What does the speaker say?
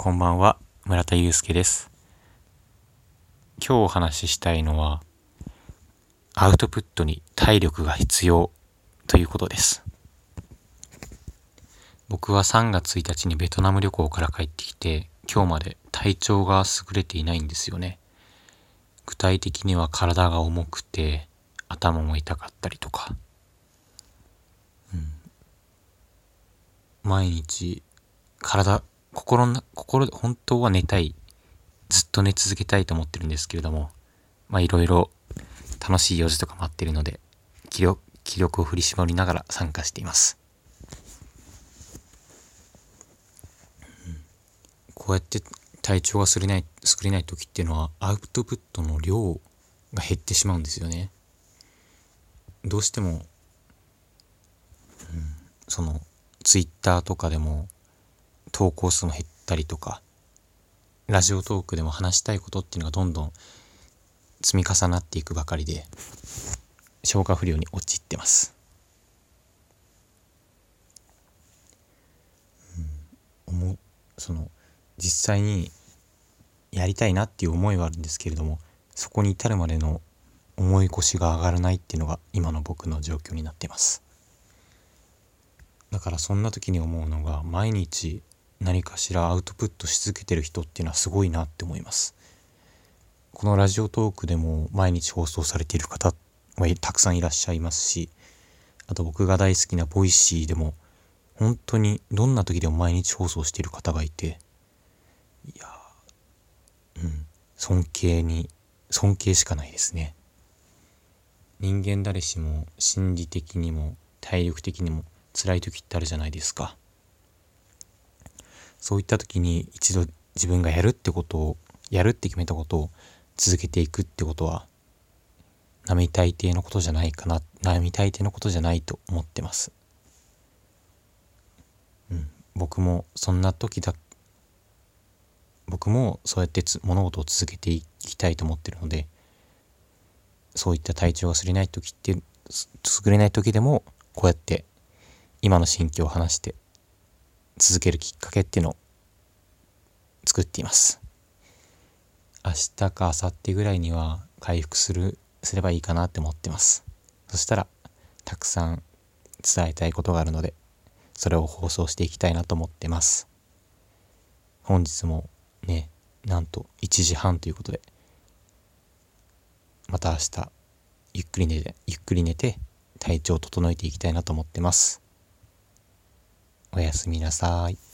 こんばんは、村田祐介です。今日お話ししたいのは、アウトプットに体力が必要ということです。僕は3月1日にベトナム旅行から帰ってきて、今日まで体調が優れていないんですよね。具体的には体が重くて、頭も痛かったりとか。うん、毎日体心の、心、本当は寝たい。ずっと寝続けたいと思ってるんですけれども、まあいろいろ楽しい用事とか待ってるので、気力、気力を振り絞りながら参加しています。こうやって体調がすれない、作れない時っていうのはアウトプットの量が減ってしまうんですよね。どうしても、うん、そのツイッターとかでも投稿数も減ったりとか、ラジオトークでも話したいことっていうのがどんどん積み重なっていくばかりで、消化不良に陥ってます。うん、思その実際にやりたいなっていう思いはあるんですけれどもそこに至るまでの重い腰が上がらないっていうのが今の僕の状況になってますだからそんな時に思うのが毎日何かしらアウトプットし続けてる人っていうのはすごいなって思います。このラジオトークでも毎日放送されている方はたくさんいらっしゃいますしあと僕が大好きなボイシーでも本当にどんな時でも毎日放送している方がいていやうん尊敬に尊敬しかないですね。人間誰しも心理的にも体力的にも辛い時ってあるじゃないですか。そういった時に一度自分がやるってことをやるって決めたことを続けていくってことは並大抵のことじゃないかな並大抵のことじゃないと思ってます。うん、僕もそんな時だ僕もそうやって物事を続けていきたいと思ってるのでそういった体調がすれない時って優れない時でもこうやって今の心境を話して続けるきっかけっていうのを作っています。明日か明後日ぐらいには回復する、すればいいかなって思ってます。そしたら、たくさん伝えたいことがあるので、それを放送していきたいなと思ってます。本日もね、なんと1時半ということで、また明日、ゆっくり寝て、ゆっくり寝て、体調を整えていきたいなと思ってます。おやすみなさい。